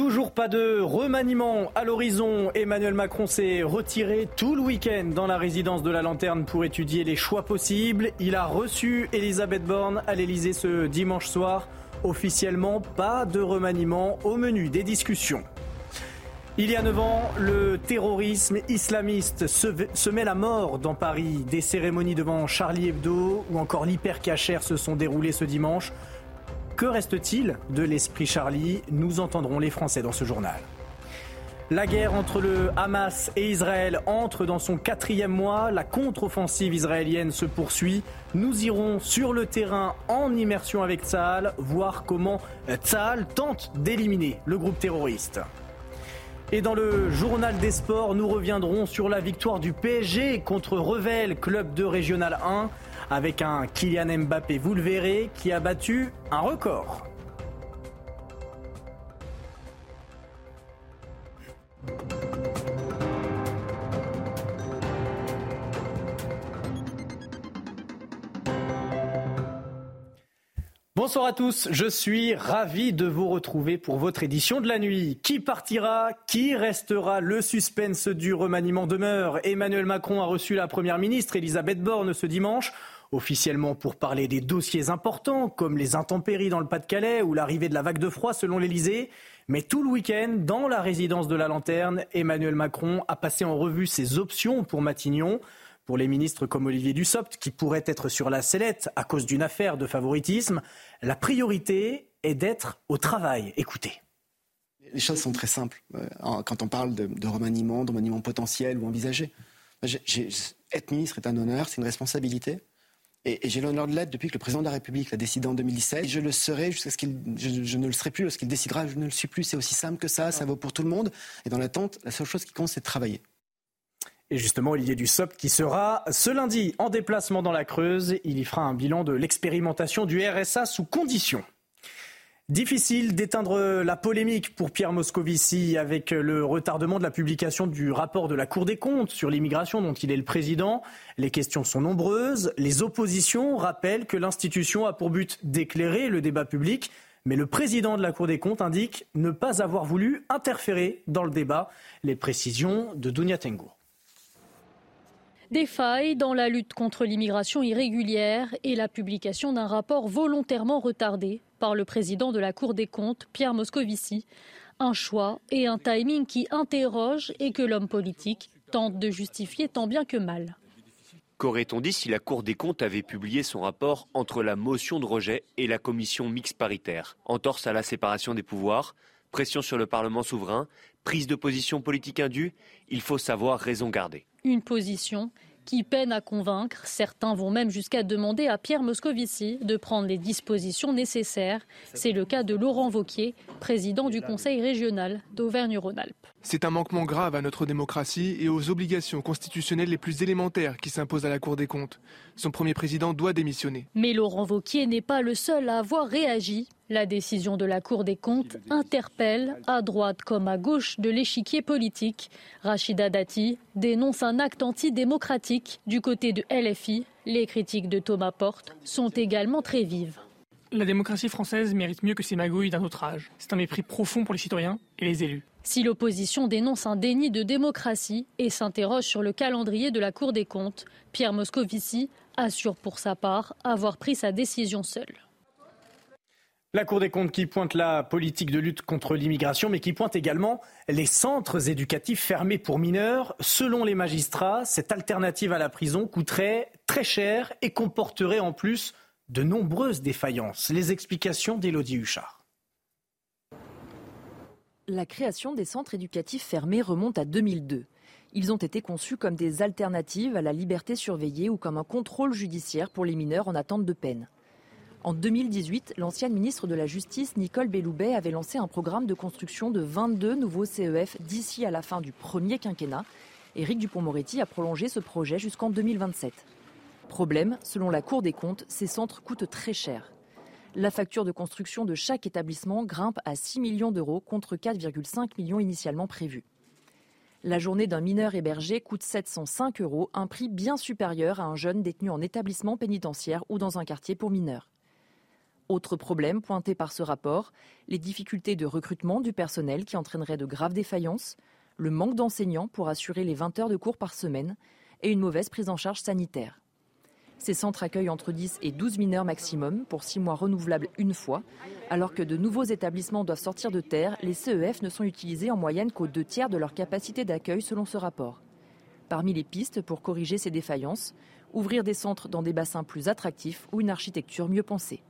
Toujours pas de remaniement à l'horizon. Emmanuel Macron s'est retiré tout le week-end dans la résidence de la Lanterne pour étudier les choix possibles. Il a reçu Elisabeth Borne à l'Elysée ce dimanche soir. Officiellement, pas de remaniement au menu des discussions. Il y a 9 ans, le terrorisme islamiste se, met la mort dans Paris. Des cérémonies devant Charlie Hebdo ou encore l'hypercachère se sont déroulées ce dimanche. Que reste-t-il de l'esprit Charlie Nous entendrons les Français dans ce journal. La guerre entre le Hamas et Israël entre dans son quatrième mois. La contre-offensive israélienne se poursuit. Nous irons sur le terrain en immersion avec Tzahal, voir comment Tzahal tente d'éliminer le groupe terroriste. Et dans le journal des sports, nous reviendrons sur la victoire du PSG contre Revel, club de Régional 1, avec un Kylian Mbappé, vous le verrez, qui a battu un record. Bonsoir à tous, je suis ravi de vous retrouver pour votre édition de la nuit. Qui partira Qui restera Le suspense du remaniement demeure. Emmanuel Macron a reçu la Première ministre Elisabeth Borne ce dimanche, officiellement pour parler des dossiers importants comme les intempéries dans le Pas-de-Calais ou l'arrivée de la vague de froid selon l'Elysée. Mais tout le week-end, dans la résidence de la Lanterne, Emmanuel Macron a passé en revue ses options pour Matignon pour les ministres comme Olivier Dussopt, qui pourrait être sur la sellette à cause d'une affaire de favoritisme. La priorité est d'être au travail. Écoutez. Les choses sont très simples euh, quand on parle de, remaniement, de remaniement potentiel ou envisagé. être ministre est un honneur, c'est une responsabilité. Et, j'ai l'honneur de l'être depuis que le président de la République l'a décidé en 2017. je le serai jusqu'à ce qu'il. Je, ne le serai plus lorsqu'il décidera, je ne le suis plus. C'est aussi simple que ça, ça vaut pour tout le monde. Et dans l'attente, la seule chose qui compte, c'est de travailler. Et justement, Olivier Dussopt qui sera ce lundi en déplacement dans la Creuse. Il y fera un bilan de l'expérimentation du RSA sous conditions. Difficile d'éteindre la polémique pour Pierre Moscovici avec le retardement de la publication du rapport de la Cour des comptes sur l'immigration dont il est le président. Les questions sont nombreuses. Les oppositions rappellent que l'institution a pour but d'éclairer le débat public. Mais le président de la Cour des comptes indique ne pas avoir voulu interférer dans le débat. Les précisions de Dounia Tengour. Des failles dans la lutte contre l'immigration irrégulière et la publication d'un rapport volontairement retardé par le président de la Cour des comptes, Pierre Moscovici. Un choix et un timing qui interrogent et que l'homme politique tente de justifier tant bien que mal. Qu'aurait-on dit si la Cour des comptes avait publié son rapport entre la motion de rejet et la commission mixte paritaire? Entorse à la séparation des pouvoirs, pression sur le Parlement souverain, prise de position politique indue, il faut savoir raison garder une position qui peine à convaincre. Certains vont même jusqu'à demander à Pierre Moscovici de prendre les dispositions nécessaires. C'est le cas de Laurent Vauquier, président du Conseil régional d'Auvergne-Rhône-Alpes. C'est un manquement grave à notre démocratie et aux obligations constitutionnelles les plus élémentaires qui s'imposent à la Cour des comptes. Son premier président doit démissionner. Mais Laurent Vauquier n'est pas le seul à avoir réagi. La décision de la Cour des comptes interpelle, à droite comme à gauche de l'échiquier politique. Rachida Dati dénonce un acte antidémocratique du côté de LFI. Les critiques de Thomas Porte sont également très vives. La démocratie française mérite mieux que ces magouilles d'un autre âge. C'est un mépris profond pour les citoyens et les élus. Si l'opposition dénonce un déni de démocratie et s'interroge sur le calendrier de la Cour des comptes, Pierre Moscovici assure pour sa part avoir pris sa décision seul. La Cour des comptes qui pointe la politique de lutte contre l'immigration, mais qui pointe également les centres éducatifs fermés pour mineurs. Selon les magistrats, cette alternative à la prison coûterait très cher et comporterait en plus de nombreuses défaillances. Les explications d'Élodie Huchard. La création des centres éducatifs fermés remonte à 2002. Ils ont été conçus comme des alternatives à la liberté surveillée ou comme un contrôle judiciaire pour les mineurs en attente de peine. En 2018, l'ancienne ministre de la Justice, Nicole Belloubet, avait lancé un programme de construction de 22 nouveaux CEF d'ici à la fin du premier quinquennat. Éric Dupont-Moretti a prolongé ce projet jusqu'en 2027. Problème, selon la Cour des comptes, ces centres coûtent très cher. La facture de construction de chaque établissement grimpe à 6 millions d'euros contre 4,5 millions initialement prévus. La journée d'un mineur hébergé coûte 705 euros, un prix bien supérieur à un jeune détenu en établissement pénitentiaire ou dans un quartier pour mineurs. Autre problème pointé par ce rapport, les difficultés de recrutement du personnel qui entraîneraient de graves défaillances, le manque d'enseignants pour assurer les 20 heures de cours par semaine et une mauvaise prise en charge sanitaire. Ces centres accueillent entre 10 et 12 mineurs maximum pour 6 mois renouvelables une fois, alors que de nouveaux établissements doivent sortir de terre, les CEF ne sont utilisés en moyenne qu'aux deux tiers de leur capacité d'accueil selon ce rapport. Parmi les pistes pour corriger ces défaillances, ouvrir des centres dans des bassins plus attractifs ou une architecture mieux pensée.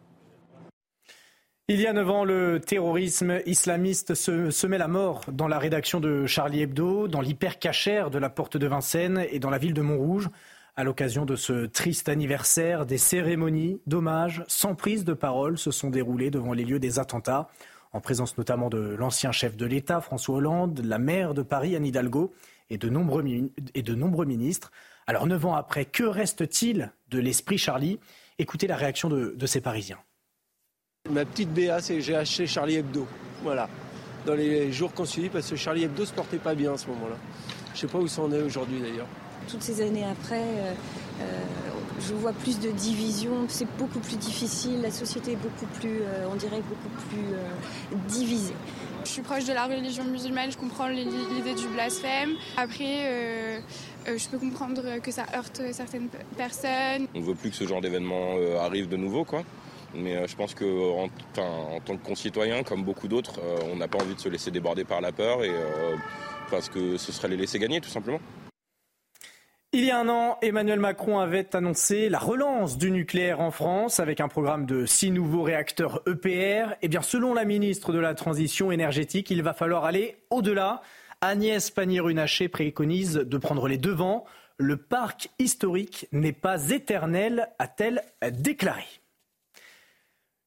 Il y a 9 ans, le terrorisme islamiste se semait la mort dans la rédaction de Charlie Hebdo, dans l'hypercachère de la porte de Vincennes et dans la ville de Montrouge. À l'occasion de ce triste anniversaire, des cérémonies d'hommage sans prise de parole se sont déroulées devant les lieux des attentats, en présence notamment de l'ancien chef de l'État, François Hollande, la maire de Paris, Anne Hidalgo, et de nombreux, et de nombreux ministres. Alors, neuf ans après, que reste-t-il de l'esprit Charlie? Écoutez la réaction de, ces Parisiens. Ma petite BA, c'est j'ai acheté Charlie Hebdo. Voilà. Dans les jours qu'on suit, parce que Charlie Hebdo se portait pas bien à ce moment-là. Je sais pas où ça en est aujourd'hui d'ailleurs. Toutes ces années après, euh, euh, je vois plus de divisions. C'est beaucoup plus difficile. La société est beaucoup plus, euh, on dirait, beaucoup plus divisée. Je suis proche de la religion musulmane, je comprends l'idée du blasphème. Après, je peux comprendre que ça heurte certaines personnes. On ne veut plus que ce genre d'événement arrive de nouveau, quoi. Mais je pense qu'en en, tant que concitoyen, comme beaucoup d'autres, on n'a pas envie de se laisser déborder par la peur et parce que ce serait les laisser gagner, tout simplement. Il y a un an, Emmanuel Macron avait annoncé la relance du nucléaire en France avec un programme de six nouveaux réacteurs EPR. Eh bien, selon la ministre de la Transition énergétique, il va falloir aller au-delà. Agnès Pannier-Runacher préconise de prendre les devants. Le parc historique n'est pas éternel, a-t-elle déclaré.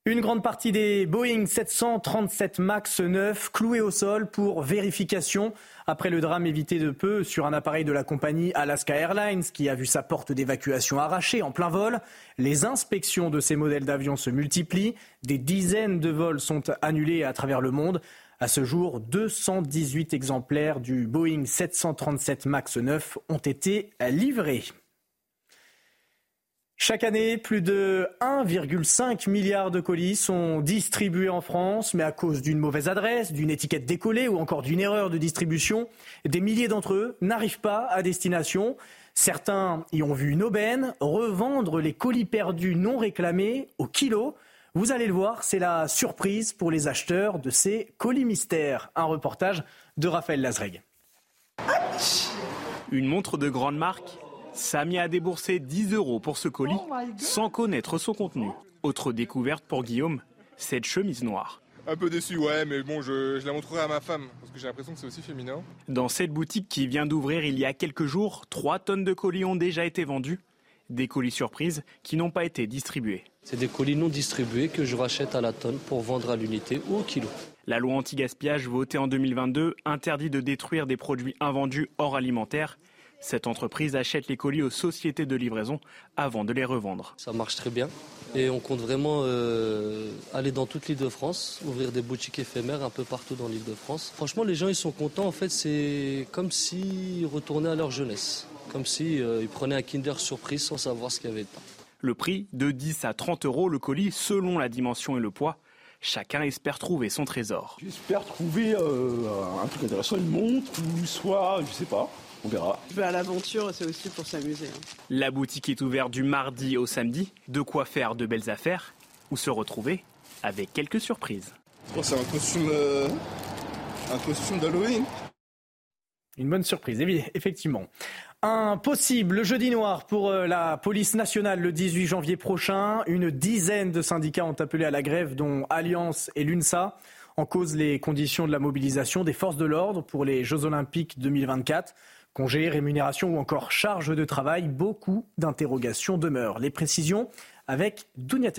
Une grande partie des Boeing 737 MAX 9 cloués au sol pour vérification après le drame évité de peu sur un appareil de la compagnie Alaska Airlines qui a vu sa porte d'évacuation arrachée en plein vol. Les inspections de ces modèles d'avions se multiplient. Des dizaines de vols sont annulés à travers le monde. À ce jour, 218 exemplaires du Boeing 737 MAX 9 ont été livrés. Chaque année, plus de 1,5 milliard de colis sont distribués en France, mais à cause d'une mauvaise adresse, d'une étiquette décollée ou encore d'une erreur de distribution, des milliers d'entre eux n'arrivent pas à destination. Certains y ont vu une aubaine, revendre les colis perdus non réclamés au kilo. Vous allez le voir, c'est la surprise pour les acheteurs de ces colis mystères. Un reportage de Raphaël Lazreg. Une montre de grande marque Samy a déboursé 10 euros pour ce colis oh sans connaître son contenu. Autre découverte pour Guillaume, cette chemise noire. Un peu déçu, ouais, mais bon, je, la montrerai à ma femme, parce que j'ai l'impression que c'est aussi féminin. Dans cette boutique qui vient d'ouvrir il y a quelques jours, 3 tonnes de colis ont déjà été vendus. Des colis surprises qui n'ont pas été distribués. C'est des colis non distribués que je rachète à la tonne pour vendre à l'unité ou au kilo. La loi anti-gaspillage votée en 2022 interdit de détruire des produits invendus hors alimentaire cette entreprise achète les colis aux sociétés de livraison avant de les revendre. Ça marche très bien et on compte vraiment euh, aller dans toute l'île de France, ouvrir des boutiques éphémères un peu partout dans l'île de France. Franchement, les gens ils sont contents. En fait, c'est comme s'ils retournaient à leur jeunesse, comme s'ils euh, prenaient un Kinder surprise sans savoir ce qu'il y avait dedans. Le prix de 10 à 30 euros le colis selon la dimension et le poids. Chacun espère trouver son trésor. J'espère trouver euh, un truc intéressant, une montre ou soit, je sais pas, on verra. L'aventure, c'est aussi pour s'amuser. Hein. La boutique est ouverte du mardi au samedi. De quoi faire de belles affaires ou se retrouver avec quelques surprises. c'est un costume, euh, un costume d'Halloween. Une bonne surprise, effectivement. Un possible jeudi noir pour euh, la police nationale le 18 janvier prochain. Une dizaine de syndicats ont appelé à la grève, dont Alliance et l'UNSA. En cause les conditions de la mobilisation des forces de l'ordre pour les Jeux Olympiques 2024. Congés, rémunération ou encore charge de travail, beaucoup d'interrogations demeurent. Les précisions avec Dounia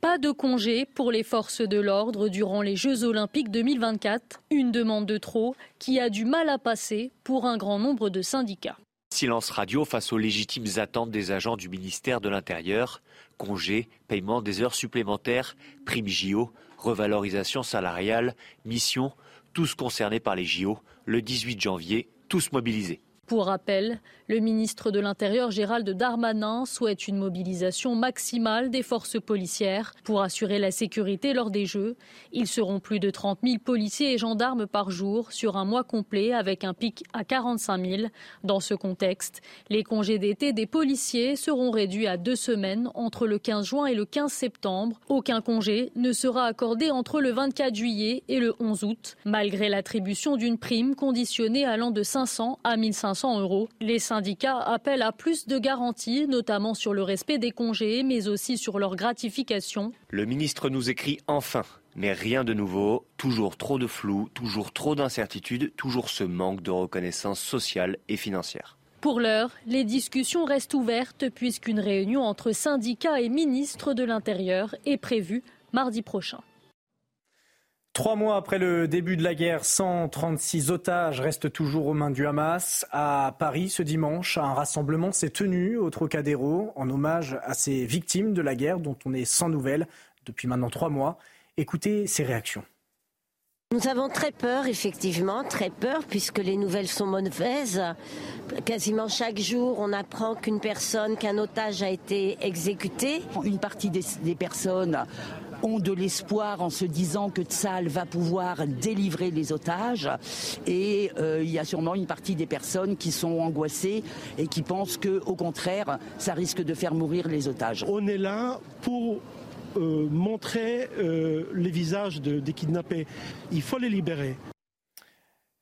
Pas de congés pour les forces de l'ordre durant les Jeux olympiques 2024, une demande de trop qui a du mal à passer pour un grand nombre de syndicats. Silence radio face aux légitimes attentes des agents du ministère de l'Intérieur. Congés, paiement des heures supplémentaires, primes JO, revalorisation salariale, mission, tous concernés par les JO le 18 janvier, tous mobilisés. Pour rappel, le ministre de l'Intérieur Gérald Darmanin souhaite une mobilisation maximale des forces policières pour assurer la sécurité lors des Jeux. Ils seront plus de 30 000 policiers et gendarmes par jour sur un mois complet avec un pic à 45 000. Dans ce contexte, les congés d'été des policiers seront réduits à deux semaines entre le 15 juin et le 15 septembre. Aucun congé ne sera accordé entre le 24 juillet et le 11 août, malgré l'attribution d'une prime conditionnée allant de 500 à 1500 euros. Les syndicats appellent à plus de garanties, notamment sur le respect des congés, mais aussi sur leur gratification. Le ministre nous écrit enfin. Mais rien de nouveau, toujours trop de flou, toujours trop d'incertitudes, toujours ce manque de reconnaissance sociale et financière. Pour l'heure, les discussions restent ouvertes puisqu'une réunion entre syndicats et ministres de l'Intérieur est prévue mardi prochain. Trois mois après le début de la guerre, 136 otages restent toujours aux mains du Hamas. À Paris, ce dimanche, un rassemblement s'est tenu au Trocadéro en hommage à ces victimes de la guerre dont on est sans nouvelles depuis maintenant trois mois. Écoutez ces réactions. Nous avons très peur, effectivement, très peur, puisque les nouvelles sont mauvaises. Quasiment chaque jour, on apprend qu'une personne, qu'un otage a été exécuté. Une partie des, des personnes ont de l'espoir en se disant que Tsal va pouvoir délivrer les otages. Et euh, il y a sûrement une partie des personnes qui sont angoissées et qui pensent que, au contraire, ça risque de faire mourir les otages. On est là pour euh, montrer euh, les visages de, des kidnappés. Il faut les libérer.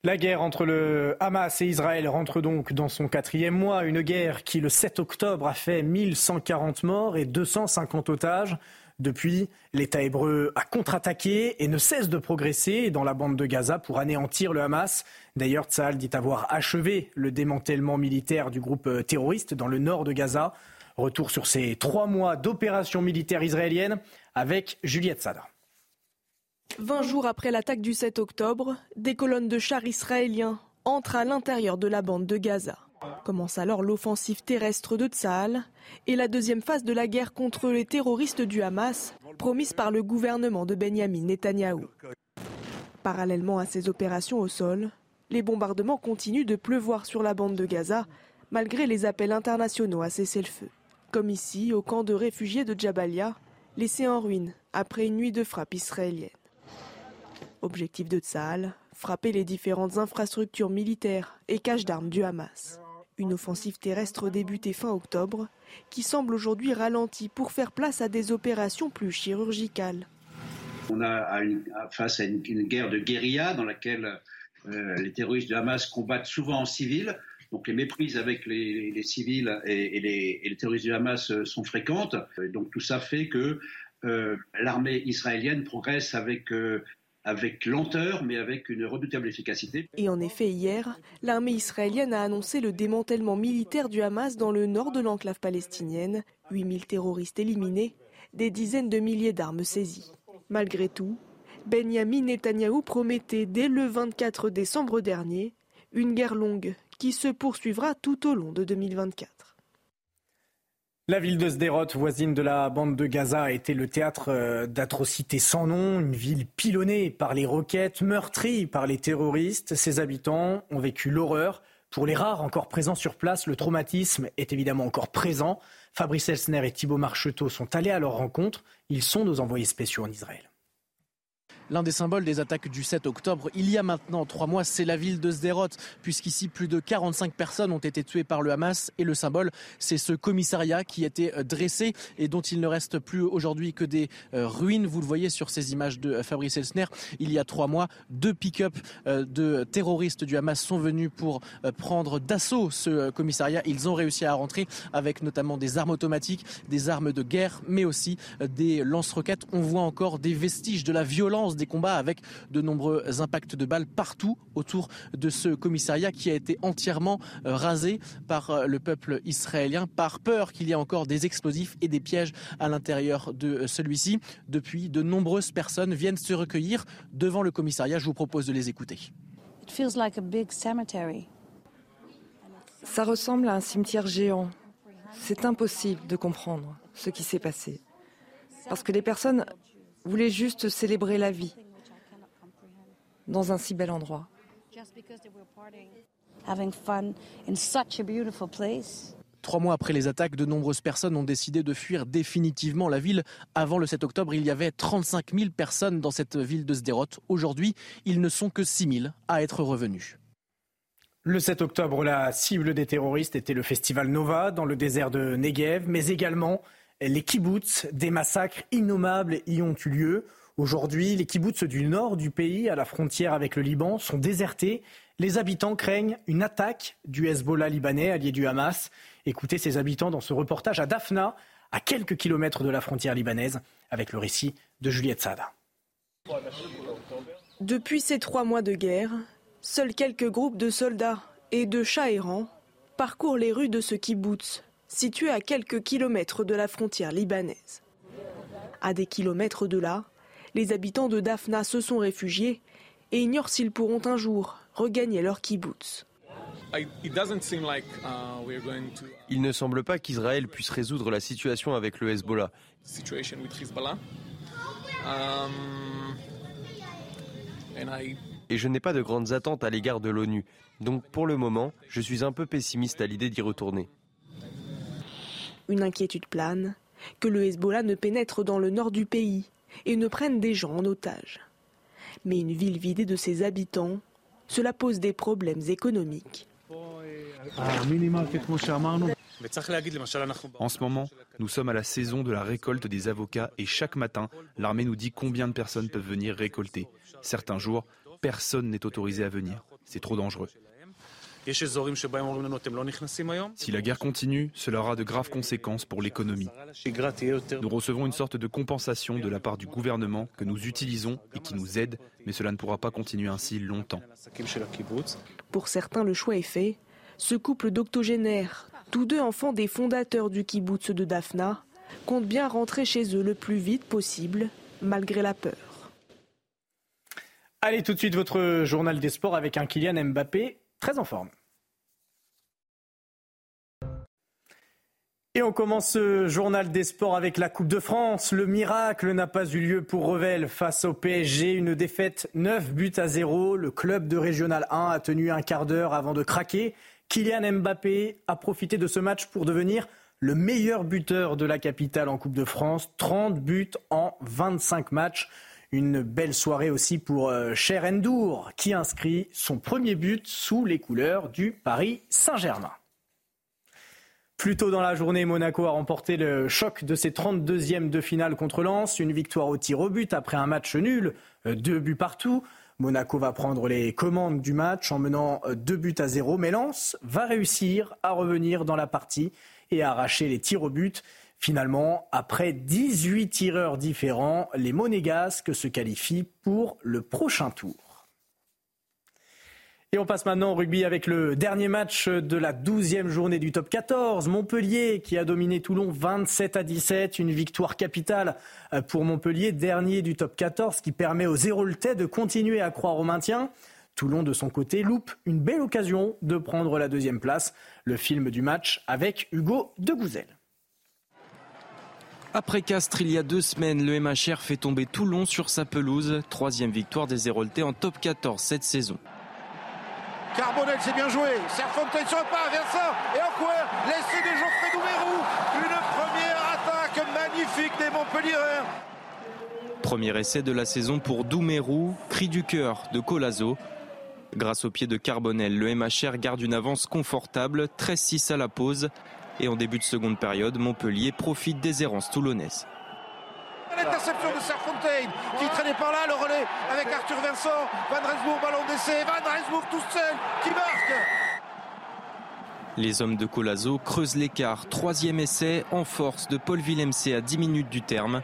La guerre entre le Hamas et Israël rentre donc dans son quatrième mois, une guerre qui le 7 octobre a fait 1140 morts et 250 otages. Depuis, l'État hébreu a contre-attaqué et ne cesse de progresser dans la bande de Gaza pour anéantir le Hamas. D'ailleurs, Tsahal dit avoir achevé le démantèlement militaire du groupe terroriste dans le nord de Gaza. Retour sur ces trois mois d'opération militaire israélienne avec Juliette Sada. 20 jours après l'attaque du 7 octobre, des colonnes de chars israéliens entrent à l'intérieur de la bande de Gaza. Commence alors l'offensive terrestre de Tsahal et la deuxième phase de la guerre contre les terroristes du Hamas, promise par le gouvernement de Benjamin Netanyahou. Parallèlement à ces opérations au sol, les bombardements continuent de pleuvoir sur la bande de Gaza, malgré les appels internationaux à cesser le feu. Comme ici, au camp de réfugiés de Jabalia, laissé en ruine après une nuit de frappe israélienne. Objectif de Tsahal, frapper les différentes infrastructures militaires et caches d'armes du Hamas. Une offensive terrestre débutée fin octobre, qui semble aujourd'hui ralentie pour faire place à des opérations plus chirurgicales. On a face à une, guerre de guérilla dans laquelle euh, les terroristes du Hamas combattent souvent en civil. Donc les méprises avec les, civils et, les, terroristes du Hamas euh, sont fréquentes. Donc tout ça fait que euh, l'armée israélienne progresse avec avec lenteur, mais avec une redoutable efficacité. Et en effet, hier, l'armée israélienne a annoncé le démantèlement militaire du Hamas dans le nord de l'enclave palestinienne, 8000 terroristes éliminés, des dizaines de milliers d'armes saisies. Malgré tout, Benjamin Netanyahou promettait dès le 24 décembre dernier une guerre longue qui se poursuivra tout au long de 2024. La ville de Sderot, voisine de la bande de Gaza, a été le théâtre d'atrocités sans nom, une ville pilonnée par les roquettes, meurtrie par les terroristes. Ses habitants ont vécu l'horreur. Pour les rares encore présents sur place, le traumatisme est évidemment encore présent. Fabrice Elsner et Thibault Marcheteau sont allés à leur rencontre. Ils sont nos envoyés spéciaux en Israël. L'un des symboles des attaques du 7 octobre, il y a maintenant trois mois, c'est la ville de Sderot, puisqu'ici plus de 45 personnes ont été tuées par le Hamas. Et le symbole, c'est ce commissariat qui était dressé et dont il ne reste plus aujourd'hui que des ruines. Vous le voyez sur ces images de Fabrice Elsner. Il y a trois mois, deux pick-up de terroristes du Hamas sont venus pour prendre d'assaut ce commissariat. Ils ont réussi à rentrer avec notamment des armes automatiques, des armes de guerre, mais aussi des lance-roquettes. On voit encore des vestiges de la violence des combats avec de nombreux impacts de balles partout autour de ce commissariat qui a été entièrement rasé par le peuple israélien par peur qu'il y ait encore des explosifs et des pièges à l'intérieur de celui-ci. Depuis, de nombreuses personnes viennent se recueillir devant le commissariat. Je vous propose de les écouter. Ça ressemble à un cimetière géant. C'est impossible de comprendre ce qui s'est passé. Parce que les personnes voulaient juste célébrer la vie dans un si bel endroit. Trois mois après les attaques, de nombreuses personnes ont décidé de fuir définitivement la ville. Avant le 7 octobre, il y avait 35 000 personnes dans cette ville de Sderot. Aujourd'hui, ils ne sont que 6 000 à être revenus. Le 7 octobre, la cible des terroristes était le festival Nova dans le désert de Negev, mais également les kibbutz. Des massacres innommables y ont eu lieu. Aujourd'hui, les kibbutz du nord du pays, à la frontière avec le Liban, sont désertés. Les habitants craignent une attaque du Hezbollah libanais, allié du Hamas. Écoutez ces habitants dans ce reportage à Daphna, à quelques kilomètres de la frontière libanaise, avec le récit de Juliette Sada. Depuis ces trois mois de guerre, seuls quelques groupes de soldats et de chats errants parcourent les rues de ce kibbutz, situé à quelques kilomètres de la frontière libanaise. À des kilomètres de là, les habitants de Daphna se sont réfugiés et ignorent s'ils pourront un jour regagner leur kibbutz. Il ne semble pas qu'Israël puisse résoudre la situation avec le Hezbollah. Et je n'ai pas de grandes attentes à l'égard de l'ONU. Donc pour le moment, je suis un peu pessimiste à l'idée d'y retourner. Une inquiétude plane, que le Hezbollah ne pénètre dans le nord du pays et ne prenne des gens en otage. Mais une ville vidée de ses habitants, cela pose des problèmes économiques. En ce moment, nous sommes à la saison de la récolte des avocats et chaque matin, l'armée nous dit combien de personnes peuvent venir récolter. Certains jours, personne n'est autorisé à venir. C'est trop dangereux. Si la guerre continue, cela aura de graves conséquences pour l'économie. Nous recevons une sorte de compensation de la part du gouvernement que nous utilisons et qui nous aide, mais cela ne pourra pas continuer ainsi longtemps. Pour certains, le choix est fait. Ce couple d'octogénaires, tous deux enfants des fondateurs du kibbutz de Daphna, comptent bien rentrer chez eux le plus vite possible, malgré la peur. Allez tout de suite votre journal des sports avec un Kylian Mbappé très en forme. Et on commence ce journal des sports avec la Coupe de France. Le miracle n'a pas eu lieu pour Revel face au PSG. Une défaite 9 buts à 0. Le club de Régional 1 a tenu un quart d'heure avant de craquer. Kylian Mbappé a profité de ce match pour devenir le meilleur buteur de la capitale en Coupe de France. 30 buts en 25 matchs. Une belle soirée aussi pour euh, Cher Endour qui inscrit son premier but sous les couleurs du Paris Saint-Germain. Plus tôt dans la journée, Monaco a remporté le choc de ses 32e de finale contre Lens. Une victoire au tir au but après un match nul, euh, deux buts partout. Monaco va prendre les commandes du match en menant euh, deux buts à zéro. Mais Lens va réussir à revenir dans la partie et arracher les tirs au but. Finalement, après 18 tireurs différents, les Monégasques se qualifient pour le prochain tour. Et on passe maintenant au rugby avec le dernier match de la 12e journée du top 14. Montpellier qui a dominé Toulon 27 à 17. Une victoire capitale pour Montpellier, dernier du top 14, qui permet aux Zéroltais de continuer à croire au maintien. Toulon, de son côté, loupe une belle occasion de prendre la deuxième place. Le film du match avec Hugo de Gouzel. Après Castres, il y a deux semaines, le MHR fait tomber Toulon sur sa pelouse. Troisième victoire des Héroltais en top 14 cette saison. Carbonel, c'est bien joué. Serfontaine sur le pas, Vincent et Ancouer, laissé de Geoffrey Doumerou. Une première attaque magnifique des Montpellier. Premier essai de la saison pour Doumerou, cri du cœur de Colazo. Grâce au pied de Carbonel, le MHR garde une avance confortable, 13-6 à la pause. Et en début de seconde période, Montpellier profite des errances toulonnaises. L'interception de Serfontaine qui traînait par là, le relais avec Arthur Vincent. Van Rensbourg, ballon d'essai. Van Rensbourg tout seul qui marque. Les hommes de Colazo creusent l'écart. Troisième essai en force de Paul Villemc à 10 minutes du terme.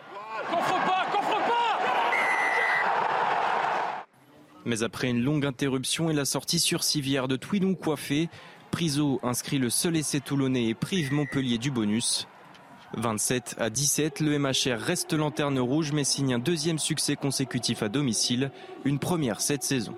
Mais après une longue interruption et la sortie sur civière de Twinou coiffé, Priso inscrit le seul essai toulonnais et prive Montpellier du bonus. 27 à 17, le MHR reste lanterne rouge mais signe un deuxième succès consécutif à domicile, une première cette saison.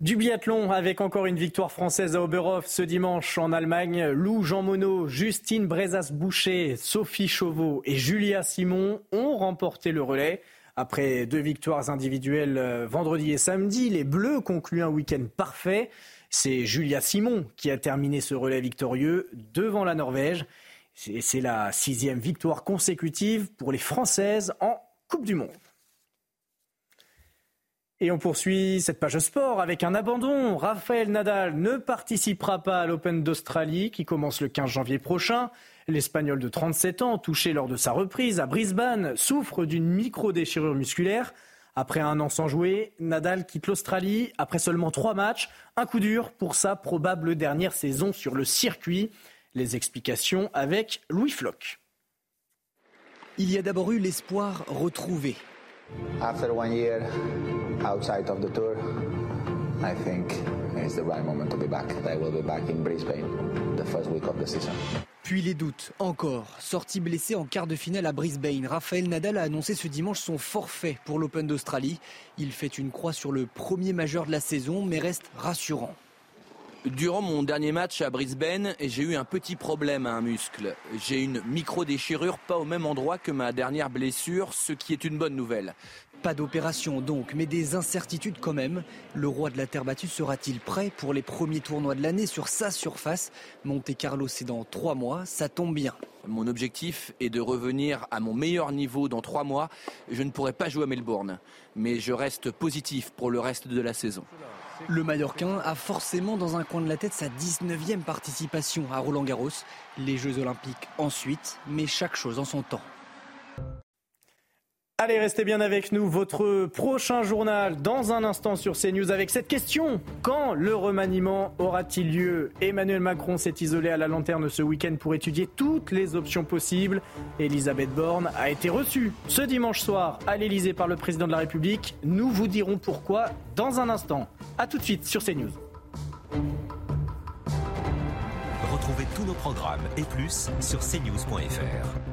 Du biathlon avec encore une victoire française à Oberhof ce dimanche en Allemagne. Lou Jean Monod, Justine Brezas-Boucher, Sophie Chauveau et Julia Simon ont remporté le relais. Après deux victoires individuelles vendredi et samedi, les Bleus concluent un week-end parfait. C'est Julia Simon qui a terminé ce relais victorieux devant la Norvège. C'est la sixième victoire consécutive pour les Françaises en Coupe du Monde. Et on poursuit cette page sport avec un abandon. Raphaël Nadal ne participera pas à l'Open d'Australie qui commence le 15 janvier prochain. L'Espagnol de 37 ans, touché lors de sa reprise à Brisbane, souffre d'une micro-déchirure musculaire. Après un an sans jouer, Nadal quitte l'Australie après seulement trois matchs. Un coup dur pour sa probable dernière saison sur le circuit. Les explications avec Louis Floch. Il y a d'abord eu l'espoir retrouvé. After one year outside of the tour, I think it's the right moment to be back. I will be back in Brisbane the first week of the season. Puis les doutes, encore. Sorti blessé en quart de finale à Brisbane, Raphaël Nadal a annoncé ce dimanche son forfait pour l'Open d'Australie. Il fait une croix sur le premier majeur de la saison, mais reste rassurant. Durant mon dernier match à Brisbane, j'ai eu un petit problème à un muscle. J'ai une micro-déchirure pas au même endroit que ma dernière blessure, ce qui est une bonne nouvelle. Pas d'opération donc, mais des incertitudes quand même. Le roi de la terre battue sera-t-il prêt pour les premiers tournois de l'année sur sa surface? Monte Carlo, c'est dans trois mois, ça tombe bien. Mon objectif est de revenir à mon meilleur niveau dans trois mois. Je ne pourrai pas jouer à Melbourne, mais je reste positif pour le reste de la saison. Le Mallorquin a forcément dans un coin de la tête sa 19e participation à Roland Garros. Les Jeux Olympiques ensuite, mais chaque chose en son temps. Allez, restez bien avec nous. Votre prochain journal dans un instant sur CNews avec cette question. Quand le remaniement aura-t-il lieu? Emmanuel Macron s'est isolé à la lanterne ce week-end pour étudier toutes les options possibles. Elisabeth Borne a été reçue ce dimanche soir à l'Elysée par le président de la République. Nous vous dirons pourquoi dans un instant. A tout de suite sur CNews. Retrouvez tous nos programmes et plus sur cnews.fr.